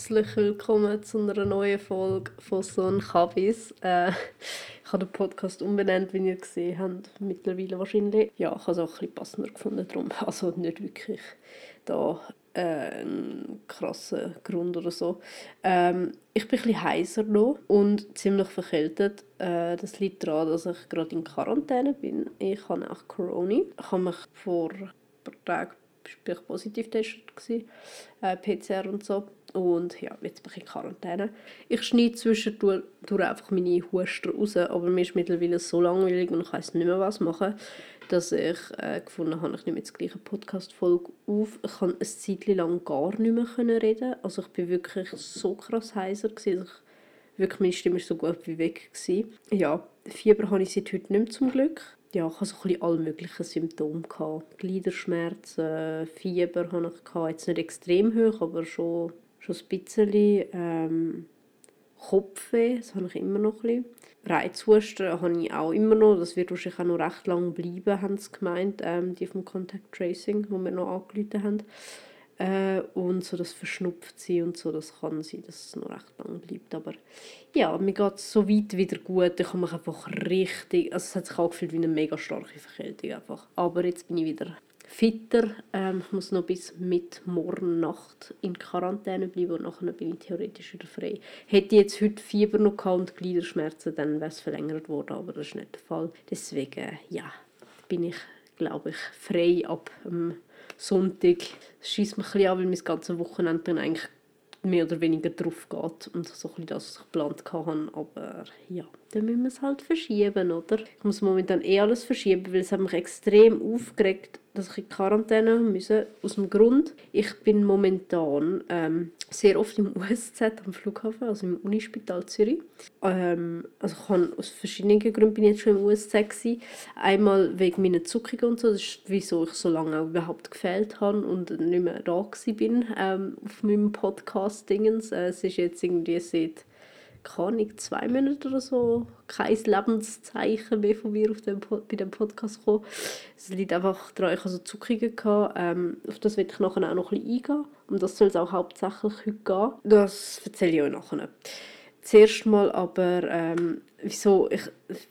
Herzlich willkommen zu einer neuen Folge von «So ein Kabis». Äh, ich habe den Podcast umbenannt, wie ihr gesehen habt, mittlerweile wahrscheinlich. Ja, ich habe es auch ein bisschen passender gefunden, darum. Also nicht wirklich da äh, einen krassen Grund oder so. Ähm, ich bin ein bisschen heiser noch und ziemlich verkältet. Äh, das liegt daran, dass ich gerade in Quarantäne bin. Ich habe auch Corona. Ich habe mich vor ein paar Tagen ich positiv getestet, äh, PCR und so. Und ja, jetzt bin ich in Quarantäne. Ich schneide zwischendurch einfach meine Husten raus, aber mir ist mittlerweile so langweilig und ich weiß nicht mehr, was machen, dass ich äh, gefunden habe, ich nehme jetzt gleich eine Podcast-Folge auf. Ich konnte eine Zeit lang gar nicht mehr reden. Also ich bin wirklich so krass heiser. Gewesen. Ich, wirklich, meine Stimme war so gut wie weg. Gewesen. Ja, Fieber habe ich seit heute nicht mehr zum Glück ja, ich hatte so ein alle möglichen Symptome. Gehabt. Gliederschmerzen, Fieber hatte ich. Gehabt. Jetzt nicht extrem hoch, aber schon, schon ein bisschen. Ähm, Kopfweh, das habe ich immer noch ein bisschen. Reizhusten habe ich auch immer noch. Das wird wahrscheinlich auch noch recht lange bleiben, haben sie gemeint, ähm, die vom Contact Tracing, die wir noch angerufen haben. Äh, und so das Verschnupftsein und so, das kann sein, dass es noch recht lang bleibt. Aber ja, mir geht es so weit wieder gut. Ich habe mich einfach richtig, also es hat sich angefühlt wie eine mega starke Verkältung einfach. Aber jetzt bin ich wieder fitter. Ähm, ich muss noch bis mit morgen Nacht in Quarantäne bleiben und nachher bin ich theoretisch wieder frei. Hätte ich jetzt heute Fieber noch gehabt und Gliederschmerzen, dann wäre es verlängert worden, aber das ist nicht der Fall. Deswegen, ja, bin ich, glaube ich, frei ab ähm, Sonntag. Schießt mich ein bisschen an, weil mein ganzes Wochenende dann eigentlich mehr oder weniger drauf geht und so ein bisschen das, geplant hatte. Aber ja, dann müssen wir es halt verschieben, oder? Ich muss momentan eh alles verschieben, weil es hat mich extrem aufgeregt, dass ich in Quarantäne musste. Aus dem Grund, ich bin momentan ähm, sehr oft im USZ am Flughafen, also im Unispital Zürich. Ähm, also ich kann, aus verschiedenen Gründen bin ich jetzt schon im USZ gewesen. Einmal wegen meiner Zuckungen und so, das ist wieso ich so lange überhaupt gefehlt habe und nicht mehr da bin ähm, auf meinem Podcast-Dingens. Äh, es ist jetzt irgendwie seit keine zwei Monate oder so kein Lebenszeichen mehr von mir auf dem, bei dem Podcast gekommen. Es liegt einfach daran, ich so Zuckungen. Gehabt. Ähm, auf das werde ich nachher auch noch ein bisschen eingehen. Um das soll es auch hauptsächlich heute gehen. Das erzähle ich euch nachher. Zuerst mal aber, ähm, wieso, ich,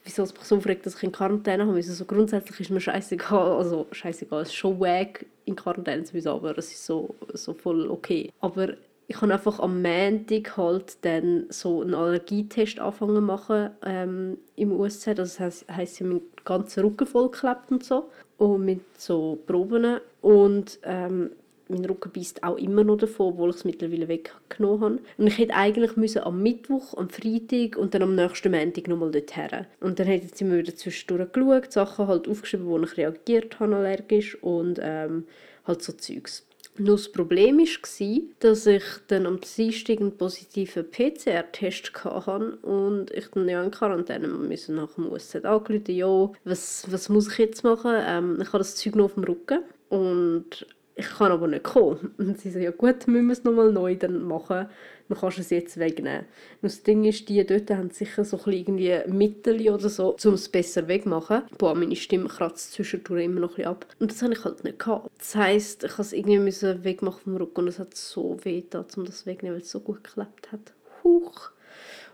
wieso es mich so aufregt, dass ich in Quarantäne habe. Also so grundsätzlich ist mir scheißegal, also scheißegal, es ist schon wack in Quarantäne zu sein, aber es ist so, so voll okay. Aber ich habe einfach am Montag halt dann so einen Allergietest anfangen machen ähm, im USZ. Das heisst, heisst meinen ganzen Rücken vollgeklebt und so. Und mit so Proben. Und ähm, mein Rücken beißt auch immer noch davon, obwohl ich es mittlerweile weggenommen habe. Und ich hätte eigentlich müssen am Mittwoch, am Freitag und dann am nächsten Montag nochmal dorthin. Und dann hätte ich immer wieder zwischendurch geschaut, Sachen halt aufgeschrieben, wo ich reagiert habe allergisch und ähm, halt so Zeugs. Nur das Problem war, dass ich dann am Dienstag einen positiven PCR-Test hatte und ich dann ja in Quarantäne musste nach dem USZ angerufen, ja, was, was muss ich jetzt machen? Ähm, ich habe das Zeug noch auf dem Rücken und ich kann aber nicht kommen. Und sie so, ja gut, müssen wir es nochmal neu dann machen man kann es jetzt wegnehmen. Und das Ding ist, die dort haben sicher so ein irgendwie Mittel oder so, um es besser wegzumachen. Boah, meine Stimme kratzt zwischendurch immer noch ein ab. Und das habe ich halt nicht gehabt. Das heisst, ich musste es irgendwie wegmachen vom Rücken und es hat so weh getan, um das wegzunehmen, weil es so gut geklappt hat. Huch.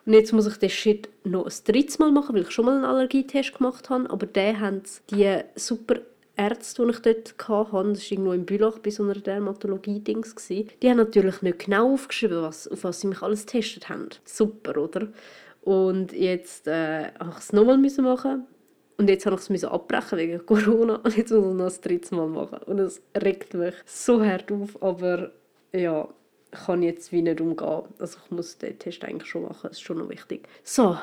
Und jetzt muss ich den Shit noch ein drittes Mal machen, weil ich schon mal einen Allergietest gemacht habe. Aber der haben die super Ärzte, die ich dort hatte, das war irgendwo in Bülach bei so einer Dermatologie-Dings, die haben natürlich nicht genau aufgeschrieben, was, auf was sie mich alles getestet haben. Super, oder? Und jetzt äh, habe ich es nochmal machen und jetzt habe ich es abbrechen wegen Corona und jetzt muss ich es noch das dritte Mal machen. Und es regt mich so hart auf, aber ja, ich kann jetzt wie nicht umgehen. Also ich muss den Test eigentlich schon machen, das ist schon noch wichtig. So,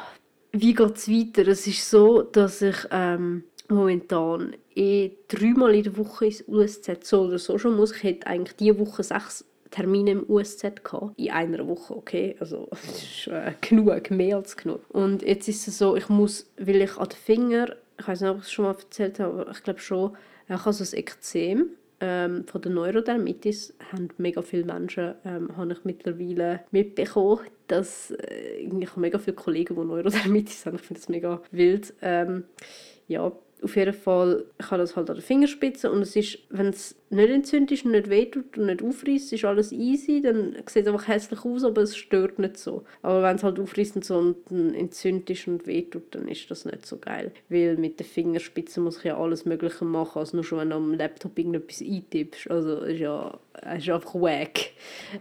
wie geht es weiter? Es ist so, dass ich ähm, momentan eh dreimal in der Woche ins USZ so oder so schon muss. Ich hätte eigentlich diese Woche sechs Termine im USZ gehabt. In einer Woche, okay? Also, das ist äh, genug, mehr als genug. Und jetzt ist es so, ich muss, weil ich an den Finger, ich weiß nicht, ob ich es schon mal erzählt habe, aber ich glaube schon, ich habe so ein Ekzem ähm, von der Neurodermitis haben mega viele Menschen, ähm, habe ich mittlerweile mitbekommen, dass äh, ich habe mega viele Kollegen, die Neurodermitis haben. Ich finde das mega wild. Ähm, ja, Auf jeden Fall, habe das halt an der Fingerspitze und es ist, wenn es nicht entzündet ist und nicht wehtut und nicht aufreißt, ist alles easy, dann sieht es einfach hässlich aus, aber es stört nicht so. Aber wenn es halt aufreißt und so und entzündet ist und wehtut, dann ist das nicht so geil. Weil mit der Fingerspitze muss ich ja alles mögliche machen, als nur schon wenn du am Laptop irgendetwas eintippst. Also ist ja ist einfach wack.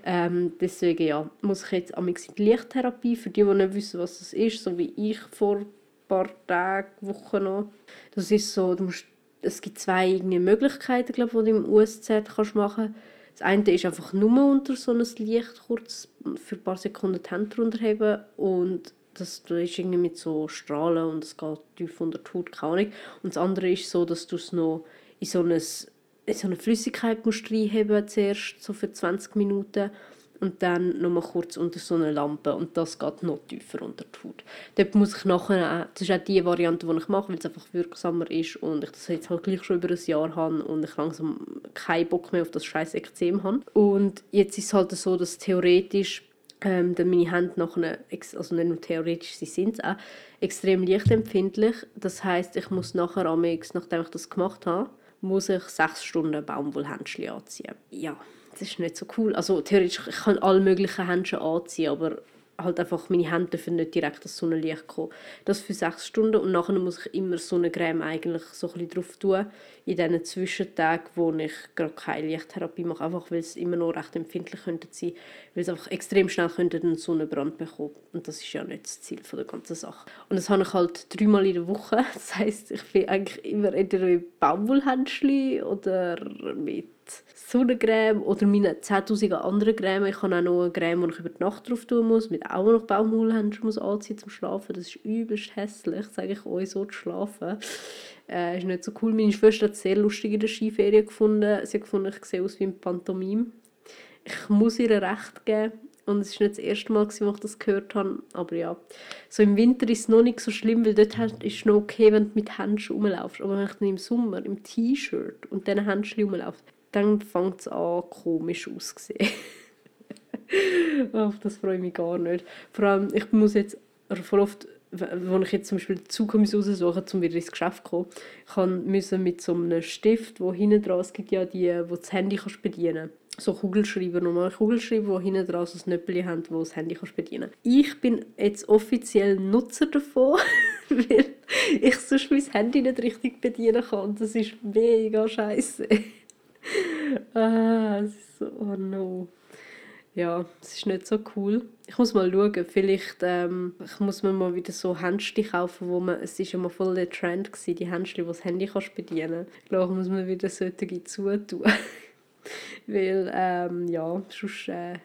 Ähm, deswegen ja, muss ich jetzt am Lichttherapie, für die, die nicht wissen, was das ist, so wie ich vor paar Tagen, Wochen noch. Das ist so, du musst, es gibt zwei irgendwie Möglichkeiten, glaube die du im USZ kannst machen Das eine ist einfach nur unter so ein Licht kurz für ein paar Sekunden die Hände drunter haben und das, ist irgendwie mit so Strahlen und es geht tief unter die Haut, keine Ahnung. Und das andere ist so, dass du es noch in so, eine, in so eine Flüssigkeit musst reinheben zuerst, so für 20 Minuten und dann noch mal kurz unter so eine Lampe und das geht noch tiefer unter die Haut. Dort muss ich nachher, das ist auch die Variante, die ich mache, weil es einfach wirksamer ist und ich das jetzt halt gleich schon über ein Jahr habe und ich langsam keinen Bock mehr auf das scheiß Ekzem habe. Und jetzt ist es halt so, dass theoretisch ähm, dann meine Hände nachher, also nicht nur theoretisch, sie sind es auch, extrem lichtempfindlich. Das heißt, ich muss nachher am nachdem ich das gemacht habe, muss ich sechs Stunden Baumwollhändchen anziehen. Ja, das ist nicht so cool. Also theoretisch, ich kann alle möglichen Händchen anziehen, aber halt einfach meine Hände dürfen nicht direkt das Sonnenlicht kommen. Das für sechs Stunden und nachher muss ich immer Sonnencreme eigentlich so ein drauf tun, in diesen Zwischentagen, wo ich gerade keine Lichttherapie mache, einfach weil es immer noch recht empfindlich könnte sein, weil es einfach extrem schnell könnte einen Sonnenbrand bekommen und das ist ja nicht das Ziel von der ganzen Sache. Und das habe ich halt dreimal in der Woche, das heißt ich bin eigentlich immer entweder mit Baumwollhändchen oder mit Sonnencreme oder meine 10'000 anderen Creme. Ich habe auch noch eine Creme, die ich über die Nacht drauf tun muss, mit auch noch Baumwollhändchen muss anziehen zum Schlafen. Das ist übelst hässlich, sage ich euch, so zu schlafen. Äh, ist nicht so cool. Meine Schwester hat es sehr lustig in der Skiferie gefunden. Sie hat gefunden, ich sehe aus wie ein Pantomime. Ich muss ihr recht geben. Und es war nicht das erste Mal, als ich das gehört habe. Aber ja, so im Winter ist es noch nicht so schlimm, weil dort ist es noch okay, wenn du mit Händchen rumlaufst. Aber wenn dann im Sommer im T-Shirt und diesen Händchen rumlaufe, dann fängt es an, komisch auszusehen. Auf das freue ich mich gar nicht. Vor allem, ich muss jetzt voll oft, wenn ich jetzt zum Beispiel Zug raussuchen um wieder ins Geschäft zu kommen, ich musste mit so einem Stift, wo hinten dran, es gibt ja die, wo das Handy kannst bedienen. So Kugelschreiber, normale Kugelschreiber, die hinten dran so ein Nöppel haben, wo das Handy kannst bedienen. Ich bin jetzt offiziell Nutzer davon, weil ich sonst mein Handy nicht richtig bedienen kann. Das ist mega scheiße ah, so, oh no. Ja, es ist nicht so cool. Ich muss mal schauen, vielleicht ähm, ich muss mir mal wieder so Händchen kaufen, wo man, es ist mal voll der Trend gewesen, die Händchen, wo das Handy kannst bedienen. Ich glaube, muss man wieder solche zutun. Weil, ähm, ja, sonst äh,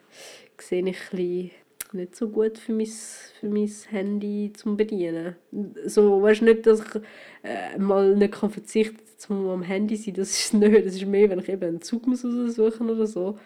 sehe ich ein bisschen nicht so gut für mein, für mein Handy zum Bedienen. So, weißt nicht, dass ich äh, mal nicht kann verzichten zum am Handy sein, das ist nicht. Das ist mehr, wenn ich eben einen Zug muss raussuchen oder so,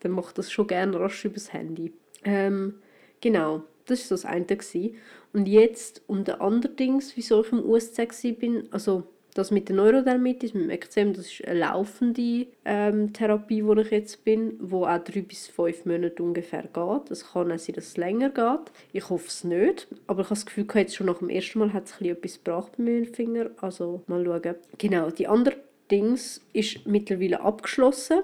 dann mache ich das schon gerne rasch übers Handy. Ähm, genau, das war so das eine. Gewesen. Und jetzt, und der andere Dings, wieso ich im USC war, also das mit der Neurodermitis, mit dem Ekzem, das ist eine laufende ähm, Therapie, wo ich jetzt bin, wo auch drei bis fünf Monate ungefähr geht. Es kann auch sein, dass es länger geht. Ich hoffe es nicht, aber ich habe das Gefühl, jetzt schon nach dem ersten Mal hat es etwas gebracht bei meinen Finger. Also mal schauen. Genau, die andere Dings ist mittlerweile abgeschlossen.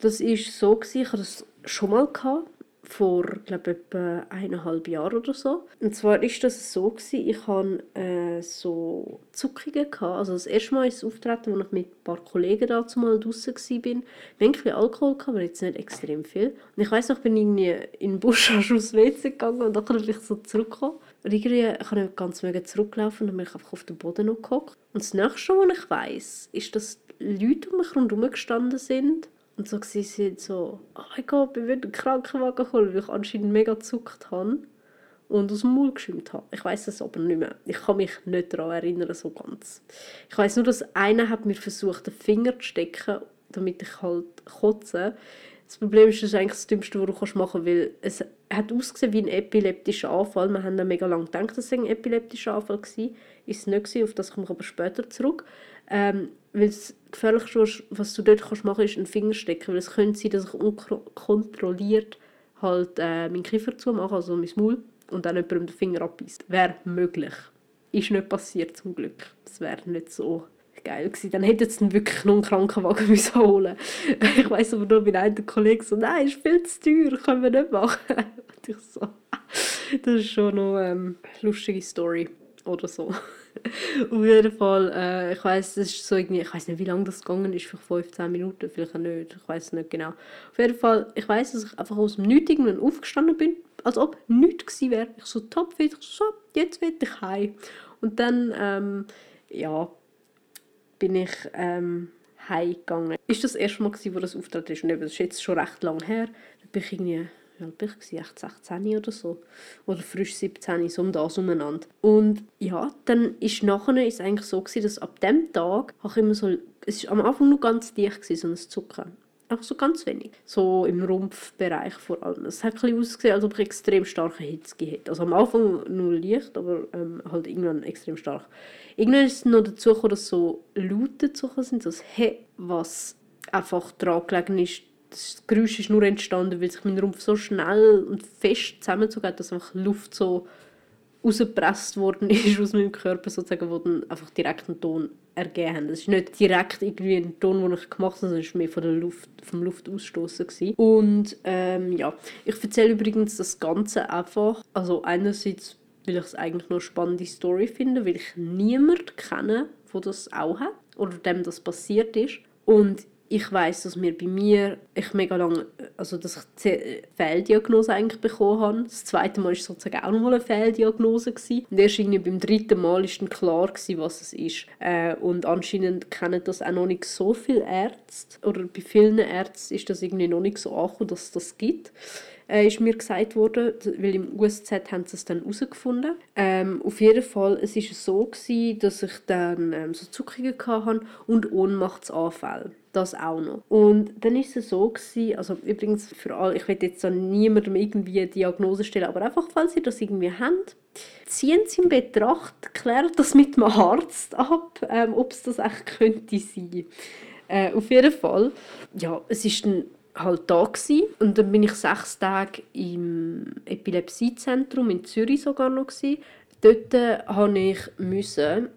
Das ist so gewesen, ich hatte das schon mal gehabt vor glaube etwa eineinhalb Jahren oder so. Und zwar ist das so gewesen, ich hatte äh, so Zuckungen gehabt. Also das erste Mal ist es auftreten, als ich mit ein paar Kollegen dazu mal draußen war. Wir hatten ein Alkohol, gehabt, aber jetzt nicht extrem viel. Und ich weiss noch, ich bin irgendwie in den Busch aufs WC gegangen und dann bin ich so zurückgekommen. Und irgendwie ich nicht ganz mega zurückgelaufen und bin ich einfach auf den Boden noch gehockt. Und das nächste, was ich weiss, ist, dass Leute um mich herum gestanden sind und so sie sind so, oh mein Gott, wir werden einen Krankenwagen holen, weil ich anscheinend mega gezuckt habe und aus dem Maul geschimmt habe. Ich weiß es aber nicht mehr. Ich kann mich nicht daran erinnern, so ganz. Ich weiß nur, dass einer hat mir versucht, den Finger zu stecken, damit ich halt kotze. Das Problem ist, das ist eigentlich das Dümmste, was du machen kannst, weil es hat ausgesehen wie ein epileptischer Anfall. Wir haben dann mega lange gedacht, dass es ein epileptischer Anfall war. Ist es nicht, auf das komme ich aber später zurück. Ähm, weil das Gefährlichste, was du dort kannst machen kannst, ist einen Finger stecken. Weil es könnte sein, dass ich unkontrolliert halt äh, meinen Kiefer zumache, also mein Maul, und dann jemandem den Finger abbeißt. Wäre möglich. ist nicht passiert zum Glück. Das wäre nicht so geil gewesen. Dann hätte jetzt wirklich noch einen Krankenwagen müssen holen Ich weiß aber nur, wie ein Kollege so, nein, ist viel zu teuer, können wir nicht machen. Und ich so, das ist schon noch ähm, eine lustige Story oder so. Auf jeden Fall, äh, ich weiß, das ist so irgendwie, ich weiß nicht, wie lange das gegangen ist, vielleicht 15 Minuten, vielleicht auch nicht, ich weiß nicht genau. Auf jeden Fall, ich weiß, dass ich einfach aus dem Nichts irgendwann aufgestanden bin, als ob nichts gewesen wäre. Ich so topfit, ich so, jetzt will ich heim. Und dann, ähm, ja, bin ich ähm, heimgegangen. Ist das erste Mal, gewesen, wo das Auftritt ist. Und eben, das ist jetzt schon recht lang her. Da bin ich irgendwie, wie alt bin ich? Echt 16 oder so. Oder frisch 17, so um das umeinander. Und ja, dann ist nachher ist eigentlich so gewesen, dass ab dem Tag habe ich immer so, es war am Anfang noch ganz dicht, gewesen, so ein Zucken. Einfach so ganz wenig. So im Rumpfbereich vor allem. Es hat ein ausgesehen, als ob ich extrem starke Hitze hätte. Also am Anfang nur leicht, aber ähm, halt irgendwann extrem stark. Irgendwann ist es noch dazu gekommen, dass so Laute zu sind, so He, was einfach daran gelegen ist, das Geräusch ist nur entstanden, weil sich mein Rumpf so schnell und fest zusammengezogen hat, dass einfach Luft so rausgepresst worden ist aus meinem Körper sozusagen, wo dann einfach direkt einen Ton ergeben haben. Das ist nicht direkt irgendwie ein Ton, den ich gemacht habe, sondern es war mehr von der Luft, vom Luftausstoßen. Und ähm, ja, ich erzähle übrigens das Ganze einfach, also einerseits, weil ich es eigentlich noch eine spannende Story finde, weil ich niemanden kenne, der das auch hat oder dem das passiert ist. Und ich weiß, dass mir bei mir ich mega lange, also dass ich Fehldiagnose eigentlich bekommen habe. Das zweite Mal war sozusagen auch nochmal eine Fehldiagnose gewesen. und erst irgendwie beim dritten Mal ist dann klar gewesen, was es ist. Äh, und anscheinend kennen das auch noch nicht so viele Ärzte oder bei vielen Ärzten ist das irgendwie noch nicht so angekommen, dass es das gibt äh, ist mir gesagt worden, weil im USZ haben sie es dann herausgefunden. Ähm, auf jeden Fall, es war so, gewesen, dass ich dann ähm, so Zuckungen hatte und Ohnmachtsanfälle. Das auch noch. Und dann ist es so gewesen, also übrigens für alle, ich will jetzt dann niemandem irgendwie eine Diagnose stellen, aber einfach, falls ihr das irgendwie habt, ziehen Sie in Betracht, klärt das mit dem Arzt ab, ähm, ob es das echt könnte sein. Äh, auf jeden Fall, ja, es ist dann halt da gewesen. und dann bin ich sechs Tage im Epilepsiezentrum in Zürich sogar noch gewesen. Dort habe ich müssen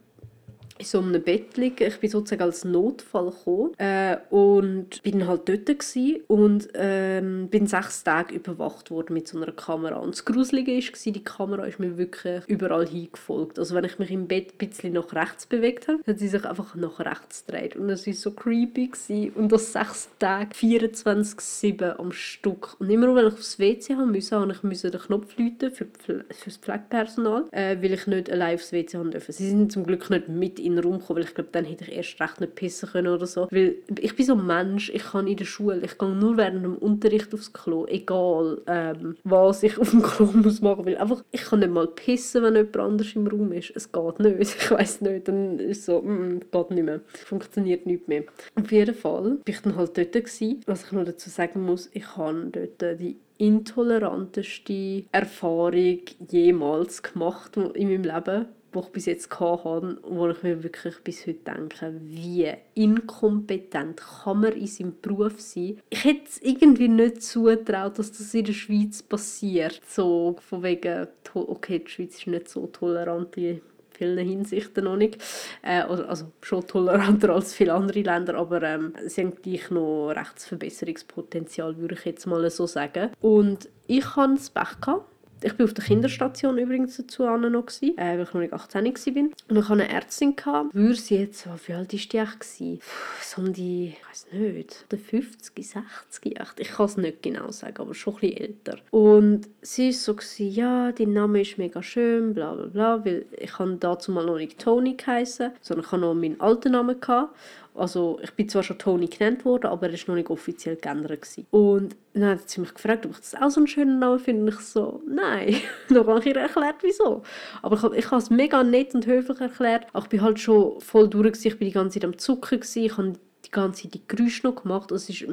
in so einem Bett liegen. Ich bin sozusagen als Notfall gekommen äh, und bin halt dort gewesen und ähm, bin sechs Tage überwacht worden mit so einer Kamera. Und das Gruselige war, die Kamera ist mir wirklich überall hingefolgt. Also wenn ich mich im Bett ein bisschen nach rechts bewegt habe, hat sie sich einfach nach rechts gedreht. Und es war so creepy. Gewesen. Und das sechs Tage, 24-7 am Stück. Und immer wenn ich aufs WC haben musste, habe ich den Knopf läuten für, für das Pflegepersonal, äh, weil ich nicht allein aufs WC haben durfte. Sie sind zum Glück nicht mit in den Raum gekommen, weil ich glaube, dann hätte ich erst recht nicht pissen können oder so. Weil ich bin so ein Mensch, ich kann in der Schule, ich gehe nur während dem Unterricht aufs Klo, egal ähm, was ich auf dem Klo muss machen will. Einfach, ich kann nicht mal pissen, wenn jemand anders im Raum ist. Es geht nicht. Ich weiß nicht. Dann ist es so, mm, geht nicht mehr. Funktioniert nicht mehr. Auf jeden Fall war ich dann halt dort. Gewesen. Was ich noch dazu sagen muss, ich habe dort die intoleranteste Erfahrung jemals gemacht in meinem Leben die ich bis jetzt hatte, wo ich mir wirklich bis heute denke, wie inkompetent kann man in seinem Beruf sein. Ich hätte es irgendwie nicht zutraut, dass das in der Schweiz passiert. So von wegen, okay, die Schweiz ist nicht so tolerant in vielen Hinsichten noch nicht. Äh, also schon toleranter als viele andere Länder, aber ähm, sie haben gleich noch Rechtsverbesserungspotenzial, würde ich jetzt mal so sagen. Und ich hatte das Pech gehabt, ich war auf der Kinderstation übrigens dazu noch, gewesen, äh, weil ich noch nicht 18 war. Und ich hatte eine Ärztin, gehabt, würde sie jetzt, wie alt war die eigentlich? So um die, ich weiß nicht, 50, 60, ich kann es nicht genau sagen, aber schon ein bisschen älter. Und sie war so, gewesen, ja, dein Name ist mega schön, bla bla bla, weil ich habe dazu mal noch nicht Toni geheißen, sondern ich hatte noch meinen alten Namen. Gehabt. Also ich bin zwar schon Toni genannt worden, aber er war noch nicht offiziell geändert. Gewesen. Und dann hat sie mich gefragt, ob ich das auch so einen schönen Namen finde. Ich so, nein. dann habe ich ihr erklärt, wieso. Aber ich, ich habe es mega nett und höflich erklärt. Aber ich bin halt schon voll durch. Ich bin die ganze Zeit am Zucken. Gewesen. Ich habe ganze Zeit die Geräusche noch gemacht. Es ist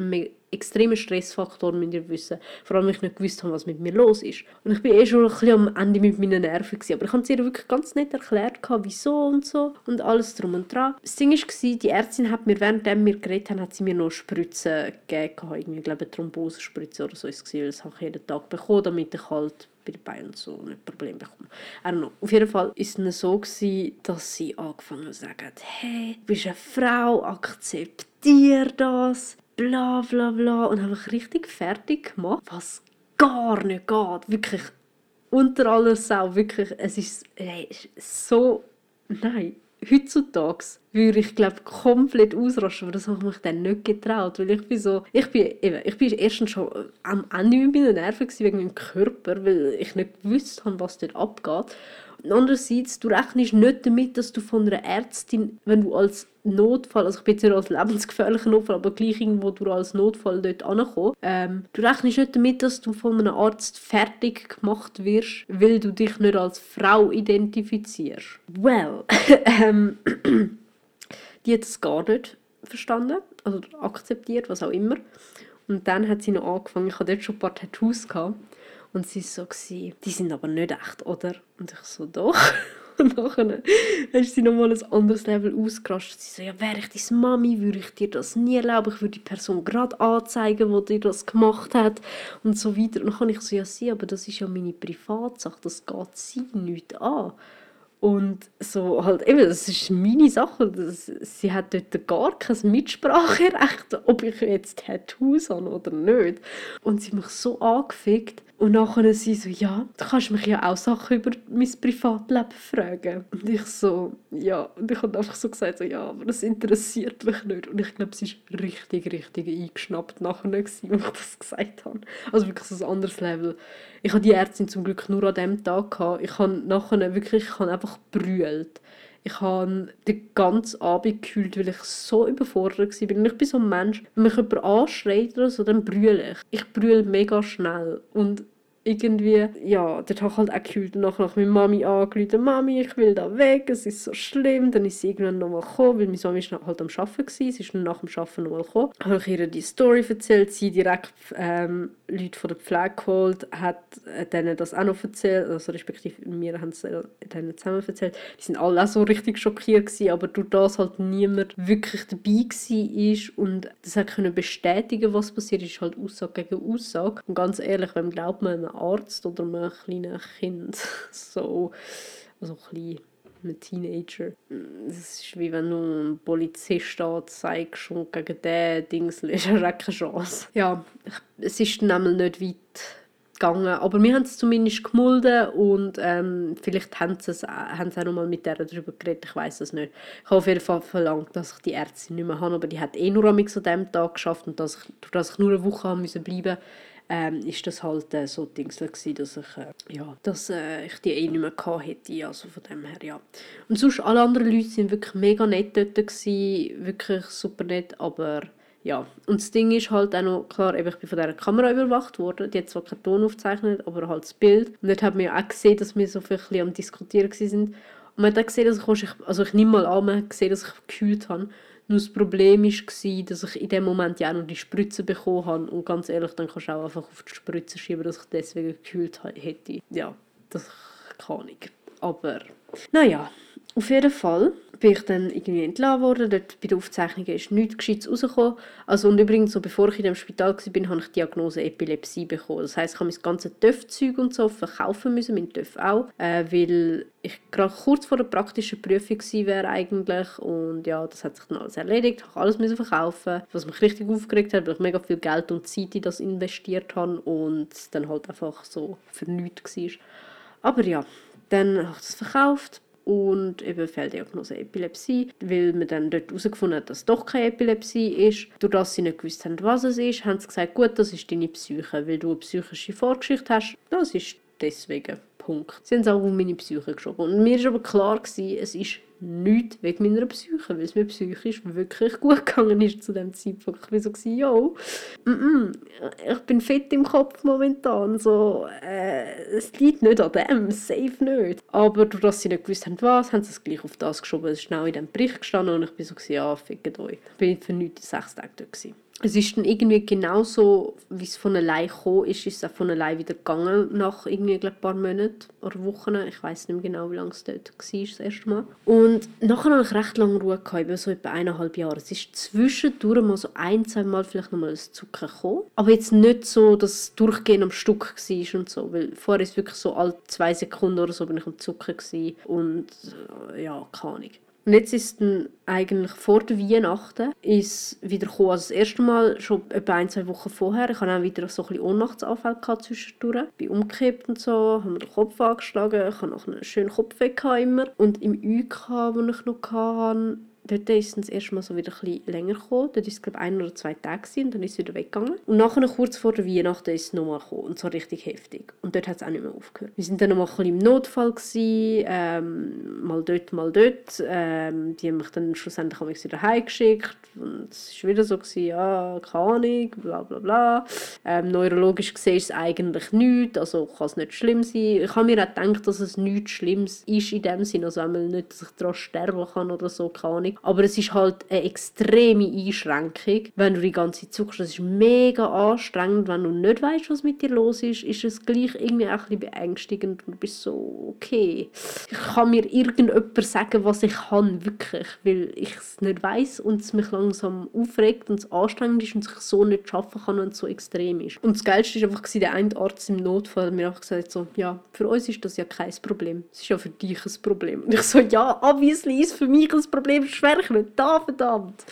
extremer Stressfaktor, müsst ihr wissen. Vor allem, weil ich nicht gewusst habe, was mit mir los ist. Und ich bin eh schon ein bisschen am Ende mit meinen Nerven. Gewesen. Aber ich habe es ihr wirklich ganz nett erklärt, wieso und so und alles drum und dran. Das Ding war, die Ärztin hat mir, während wir geredet haben, hat sie mir noch Spritzen gegeben. Ich glaube, eine Thrombosespritze oder so das habe ich jeden Tag bekommen, damit ich halt bei und so nicht Problem bekommen. I don't know. Auf jeden Fall war es so, gewesen, dass sie angefangen haben zu sagen, hey, du bist eine Frau, akzeptiere das, bla bla bla. Und haben mich richtig fertig gemacht, was gar nicht geht. Wirklich unter aller Sau, wirklich, es ist, hey, so, nein, heutzutage würde ich glaube komplett ausrasten, aber das habe ich mich dann nicht getraut, weil ich bin so, ich bin eben, ich bin erstens schon am Ende mit meinen Nerven wegen meinem Körper, weil ich nicht gewusst habe, was dort abgeht Andererseits, du rechnest nicht damit, dass du von einer Ärztin, wenn du als Notfall, also ich bin jetzt nicht als lebensgefährlicher Notfall, aber gleich irgendwo du als Notfall dort ankommst, ähm, du rechnest nicht damit, dass du von einem Arzt fertig gemacht wirst, weil du dich nicht als Frau identifizierst. Well, ähm, die hat es gar nicht verstanden, also akzeptiert, was auch immer. Und dann hat sie noch angefangen, ich hatte dort schon ein paar Tattoos gehabt, und sie war so, die sind aber nicht echt, oder? Und ich so, doch. Und nachher ist sie nochmal ein anderes Level ausgerastet. Sie so, ja, wäre ich deine Mami, würde ich dir das nie erlauben. Ich würde die Person gerade anzeigen, die dir das gemacht hat. Und so weiter. Und dann kann ich so, ja, sie, aber das ist ja meine Privatsache. Das geht sie nicht an. Und so halt eben, das ist meine Sache. Das, sie hat dort gar kein Mitspracherecht, ob ich jetzt Tattoos habe oder nicht. Und sie hat mich so angefickt. Und nachher sie so, ja, du kannst mich ja auch Sachen über mein Privatleben fragen. Und ich so, ja. Und ich habe einfach so gesagt, so, ja, aber das interessiert mich nicht. Und ich glaube, sie war richtig, richtig eingeschnappt nachher, als ich das gesagt habe. Also wirklich so ein anderes Level. Ich hatte die Ärztin zum Glück nur an dem Tag. Gehabt. Ich habe nachher wirklich, ich habe einfach brüllt. Ich habe den ganzen Abend gekühlt, weil ich so überfordert war. Und ich bin so ein Mensch, wenn mich jemand anschreit oder so, dann brülle ich. Ich brülle mega schnell. Und irgendwie, ja, dort habe ich halt auch gefühlt und nachher meine Mami angerufen, Mami, ich will da weg, es ist so schlimm. Dann ist sie irgendwann nochmal gekommen, weil meine Mami ist halt am Arbeiten war, sie ist nach dem Arbeiten nochmal gekommen. Habe ich ihr die Story erzählt, sie direkt ähm, Leute von der Pflege geholt, hat denen das auch noch erzählt, also respektive wir haben es denen zusammen erzählt. Die sind alle auch so richtig schockiert gewesen, aber durch das halt niemand wirklich dabei war und das hat können bestätigen, was passiert ist, halt Aussage gegen Aussage. Und ganz ehrlich, wem glaubt man Arzt oder einem kleinen Kind? so, also klein einem Teenager. Das ist wie wenn du einen Polizist anzeigst und gegen den Dings hast du keine Chance. Ja, es ist nämlich nicht weit gegangen, aber wir haben es zumindest gemulden und ähm, vielleicht haben sie, es, haben sie auch noch mal mit der darüber geredet, ich weiß es nicht. Ich habe auf jeden Fall verlangt, dass ich die Ärztin nicht mehr habe, aber die hat eh nur an diesem Tag geschafft und dass ich, dass ich nur eine Woche haben müssen bleiben ähm, ist das halt äh, so Dings gewesen, dass ich, äh, ja, dass äh, ich die eh nicht mehr gehabt hätte, also von dem her, ja. Und sonst, alle anderen Leute sind wirklich mega nett dort gewesen, wirklich super nett, aber ja, und das Ding ist halt auch noch, klar, ich bin von dieser Kamera überwacht worden, die hat zwar keinen Ton aufgezeichnet, aber halt das Bild. Und dort hat man ja auch gesehen, dass wir so viel ein bisschen am Diskutieren waren. Und man hat auch gesehen, dass ich, also ich nehme mal an, man hat gesehen, dass ich gekühlt habe. Nur das Problem war, dass ich in dem Moment ja auch noch die Spritze bekommen habe. Und ganz ehrlich, dann kannst du auch einfach auf die Spritze schieben, dass ich deswegen gekühlt hätte. Ja, das kann ich. Aber, naja, auf jeden Fall bin ich dann irgendwie entlassen worden. Dort bei der Aufzeichnung ist nichts Gescheites rausgekommen. Also, und übrigens, so bevor ich in dem Spital war, habe ich die Diagnose Epilepsie bekommen. Das heisst, ich habe mein ganzes TÜV-Zeug und so verkaufen müssen, mein TÜV auch, äh, weil ich gerade kurz vor der praktischen Prüfung wäre eigentlich. Und ja, das hat sich dann alles erledigt. Ich alles müssen verkaufen, was mich richtig aufgeregt hat, weil ich mega viel Geld und Zeit in das investiert habe und dann halt einfach so für nichts war. Aber ja, dann habe ich das verkauft und eben Fehldiagnose Epilepsie, weil man dann dort herausgefunden hat, dass es doch keine Epilepsie ist. Durch das sie nicht gewusst haben, was es ist, haben sie gesagt, gut, das ist deine Psyche, weil du eine psychische Vorgeschichte hast. Das ist deswegen. Punkt. Sie haben es auch auf meine Psyche geschoben. Und mir war aber klar, gewesen, es ist nichts wegen meiner Psyche, weil es mir psychisch wirklich gut gegangen ist zu dem Zeitpunkt. Ich war so, yo, mm -mm, ich bin fit im Kopf momentan, so, äh, es liegt nicht an dem, safe nicht. Aber durch dass sie nicht gewusst haben, was, haben sie es gleich auf das geschoben. Es ist schnell in diesem Bericht gestanden und ich war so, ja, fickt euch. Ich bin für nichts sechs Tage dort. Gewesen. Es ist dann irgendwie genauso, wie es von allein gekommen ist, ist es auch von allein wieder gegangen nach irgendwie ein paar Monaten oder Wochen. Ich weiß nicht mehr genau, wie lange es dort war, das erste Mal. Und nachher hatte ich recht lange Ruhe, gehabt, eben so etwa eineinhalb Jahre. Es ist zwischendurch mal so ein, zwei Mal vielleicht nochmal ein Zucker gekommen. Aber jetzt nicht so, dass es durchgehend am Stück war und so, weil vorher ist wirklich so alle zwei Sekunden oder so bin ich am Zucker gewesen. und äh, ja, keine Ahnung. Und jetzt ist dann eigentlich vor der Weihnachten ist wieder gekommen. Also das erste Mal schon etwa ein, zwei Wochen vorher. Ich hatte auch wieder so ein bisschen Ohnmachtsanfälle zwischendurch. Ich bin umgekippt und so, habe mir den Kopf angeschlagen. Ich hatte noch einen schönen Kopfweg immer. Und im UK, den ich noch hatte, dort ist es erste Mal so wieder ein länger gekommen. Dort war es, glaube ich, ein oder zwei Tage und dann ist es wieder weggegangen. Und nachher, kurz vor der Weihnachten, ist es nochmal gekommen. Und zwar richtig heftig. Und dort hat es auch nicht mehr aufgehört. Wir waren dann nochmal ein bisschen im Notfall. Gewesen, ähm, mal dort, mal dort. Ähm, die haben mich dann schlussendlich wieder heimgeschickt. Und es war wieder so, gewesen, ja, keine Ahnung, bla bla bla. Ähm, neurologisch gesehen ist es eigentlich nichts. Also kann es nicht schlimm sein. Ich habe mir auch gedacht, dass es nichts Schlimmes ist in dem Sinne. Also nicht, dass ich daran sterben kann oder so, keine Ahnung. Aber es ist halt eine extreme Einschränkung, wenn du die ganze Zeit zuckst. Das ist mega anstrengend, wenn du nicht weißt, was mit dir los ist, ist es gleich irgendwie auch ein bisschen beängstigend und du bist so, okay, ich kann mir irgendjemand sagen, was ich kann, wirklich, weil ich es nicht weiß und es mich langsam aufregt und es anstrengend ist und ich so nicht schaffen kann, wenn es so extrem ist. Und das Geilste war einfach, der eine Arzt im Notfall hat mir einfach gesagt, so, ja, für uns ist das ja kein Problem. Es ist ja für dich ein Problem. Und ich so, ja, obviously ist für mich ein Problem, nicht da, verdammt.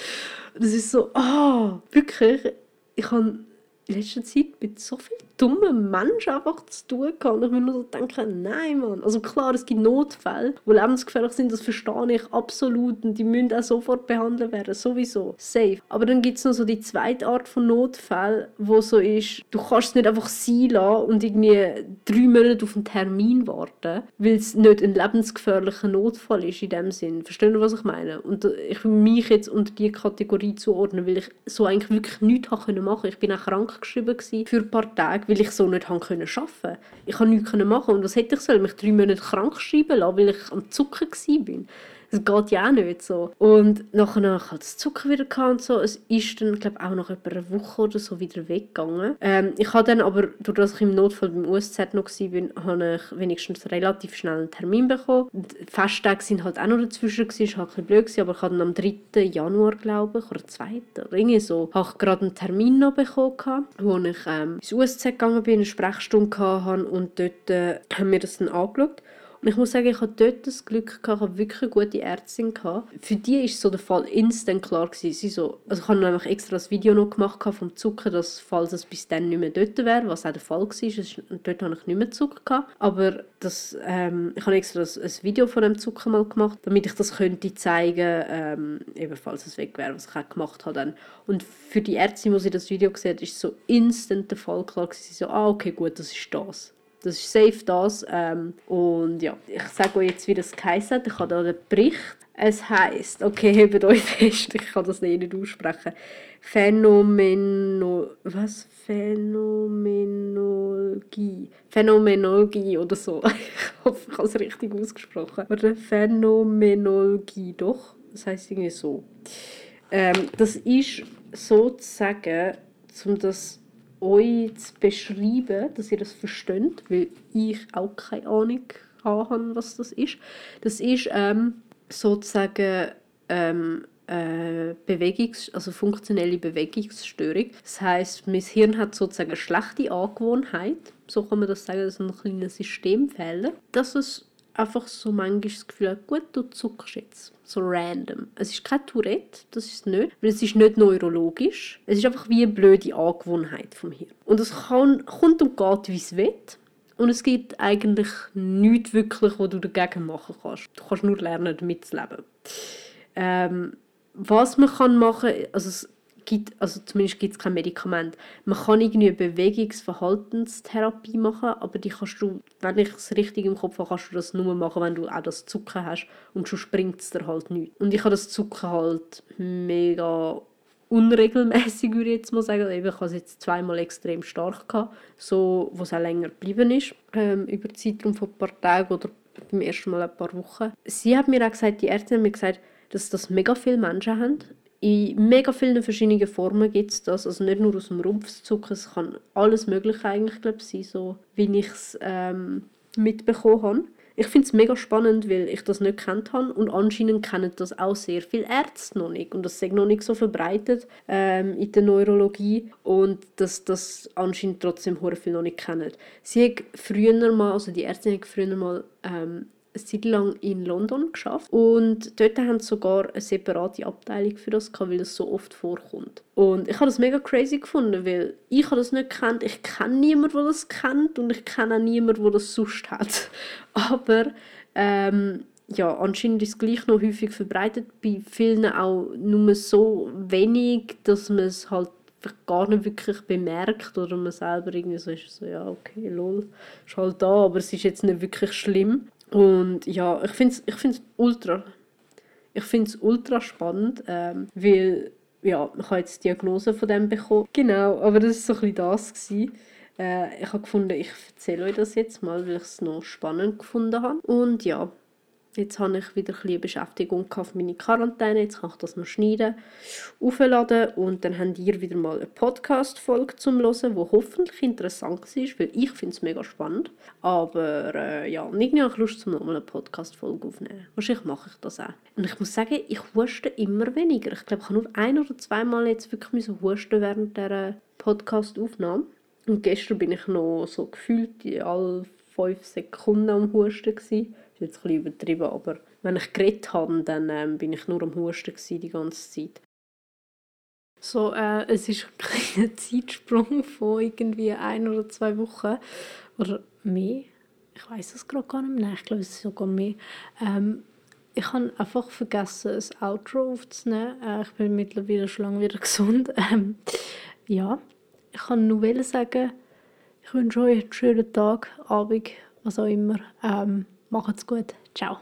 Das ist so, ah, oh, wirklich, ich habe letzter Zeit mit so vielen dummen Menschen einfach zu tun gehabt. Ich mir nur so denken, nein, Mann. Also klar, es gibt Notfälle, die lebensgefährlich sind, das verstehe ich absolut. Und die müssen auch sofort behandelt werden, sowieso. Safe. Aber dann gibt es noch so die zweite Art von Notfällen, wo so ist, du kannst es nicht einfach sein lassen und irgendwie drei Monate auf einen Termin warten, weil es nicht ein lebensgefährlicher Notfall ist in dem Sinn. Verstehen Sie, was ich meine? Und ich will mich jetzt unter diese Kategorie zuordnen, weil ich so eigentlich wirklich nichts machen konnte. Ich bin auch krank geschrieben für ein paar Tage, weil ich so nicht haben können arbeiten. Ich konnte nichts machen und was hätte ich sollen? Mich drei Monate krank schreiben lassen, weil ich am Zucker war. Das geht ja auch nicht so. Und nachher ich das Zucker wieder und so. Es ist dann, glaube auch nach etwa einer Woche oder so wieder weggegangen. Ähm, ich habe dann aber, dadurch, dass ich im Notfall beim USZ noch war, habe ich wenigstens relativ schnell einen Termin bekommen. Die Festtage sind halt auch noch dazwischen, gewesen. das war halt ein blöd, aber ich habe dann am 3. Januar, glaube ich, oder 2. oder irgendwie so, habe ich gerade einen Termin noch bekommen, wo ich ähm, ins USZ gegangen bin, eine Sprechstunde hatte und dort äh, haben wir das dann angeschaut. Und ich muss sagen, ich hatte dort das Glück, gehabt, ich hatte wirklich eine gute Ärztin. Gehabt. Für die war so der Fall instant klar. Gewesen. Sie so, also ich habe nämlich extra ein Video noch gemacht vom Zucker, dass, falls es bis dann nicht mehr dort wäre, was auch der Fall war, ist, dort hatte ich nicht mehr Zucker. Gehabt. Aber das, ähm, ich habe extra ein, ein, Video von dem Zucker mal gemacht, damit ich das könnte zeigen, ähm, falls es weg wäre, was ich auch gemacht habe. Dann. Und für die Ärztin, die sie das Video gesehen hat, ist so instant der Fall klar gewesen. Sie so, ah, okay, gut, das ist das. Das ist safe das. Ähm, und ja, ich sage euch jetzt, wie das geheißen hat. Ich habe hier den Bericht. Es heisst, okay, hebt euch fest, ich kann das nicht aussprechen. Phänomeno... Was? Phänomenologie. Phänomenologie oder so. ich hoffe, ich habe es richtig ausgesprochen. Oder Phänomenologie, doch. Das heisst irgendwie so. Ähm, das ist sozusagen, um das euch zu beschreiben, dass ihr das versteht, weil ich auch keine Ahnung habe, was das ist. Das ist ähm, sozusagen ähm, äh, Bewegungs-, also funktionelle Bewegungsstörung. Das heißt, mein Hirn hat sozusagen eine schlechte Angewohnheit, so kann man das sagen, das ist ein kleiner Systemfehler, dass es einfach so manchmal das Gefühl gut, du zuckst jetzt. So random. Es ist kein Tourette, das ist es nicht, weil es ist nicht neurologisch. Es ist einfach wie eine blöde Angewohnheit vom Hirn. Und es kann, kommt und geht, wie es will. Und es gibt eigentlich nichts wirklich, was du dagegen machen kannst. Du kannst nur lernen, damit zu leben. Ähm, was man kann machen kann, also gibt, also zumindest gibt es kein Medikament. Man kann irgendwie Bewegungsverhaltenstherapie machen, aber die kannst du, wenn ich es richtig im Kopf habe, kannst du das nur machen, wenn du auch das Zucker hast und schon springt es dir halt nicht. Und ich habe das Zucker halt mega unregelmäßig, würde ich jetzt mal sagen. ich habe es jetzt zweimal extrem stark gehabt, so, wo es auch länger geblieben ist, ähm, über den Zeitraum von ein paar Tagen oder beim ersten Mal ein paar Wochen. Sie hat mir auch gesagt, die Ärztin hat mir gesagt, dass das mega viele Menschen haben in mega vielen verschiedenen Formen gibt es das. Also nicht nur aus dem Rumpf zu zucken, es kann alles Mögliche eigentlich glaub, sein, so wie ich es ähm, mitbekommen habe. Ich finde es mega spannend, weil ich das nicht kennt habe und anscheinend kennen das auch sehr viele Ärzte noch nicht und das ist noch nicht so verbreitet ähm, in der Neurologie und dass das anscheinend trotzdem sehr viele noch nicht kennen. Sie hat früher mal, also die Ärztin hat früher mal ähm, eine Zeit lang in London geschafft und dort haben sie sogar eine separate Abteilung für das gehabt, weil das so oft vorkommt. Und ich habe das mega crazy gefunden, weil ich habe das nicht kennt, ich kenne niemanden, der das kennt und ich kenne auch niemanden, der das sonst hat. Aber ähm, ja, anscheinend ist es gleich noch häufig verbreitet, bei vielen auch nur so wenig, dass man es halt gar nicht wirklich bemerkt oder man selber irgendwie so ist so, ja, okay, lol, ist halt da, aber es ist jetzt nicht wirklich schlimm. Und ja, ich finde es ich find's ultra, ultra spannend, ähm, weil ja, ich habe jetzt die Diagnose von dem bekommen. Genau, aber das war so ein das. Gewesen. Äh, ich habe gefunden, ich erzähle euch das jetzt mal, weil ich es noch spannend gefunden habe. Und ja, Jetzt habe ich wieder ein Beschäftigung auf meine Quarantäne. Jetzt kann ich das noch schneiden, aufladen und dann habt ihr wieder mal eine Podcast-Folge zum Hören, die hoffentlich interessant war, weil ich finde es mega spannend. Aber äh, ja, habe ich Lust, zum nochmal eine Podcast-Folge aufzunehmen. Wahrscheinlich mache ich das auch. Und ich muss sagen, ich huste immer weniger. Ich glaube, ich habe nur ein oder zweimal jetzt wirklich husten während dieser Podcast-Aufnahme. Und gestern bin ich noch so gefühlt alle fünf Sekunden am Husten gewesen ist jetzt ein übertrieben, aber wenn ich geredet habe, dann ähm, bin ich nur am Husten die ganze Zeit. So, äh, es ist ein Zeitsprung von irgendwie ein oder zwei Wochen oder mehr. Ich weiß es gerade gar nicht mehr. Ich glaube, es ist sogar mehr. Ähm, ich habe einfach vergessen, ein Outro aufzunehmen. Äh, ich bin mittlerweile schon lange wieder gesund. Ähm, ja, ich kann nur sagen, ich wünsche euch einen schönen Tag, Abend, was auch immer. Ähm, Macht's gut. Ciao.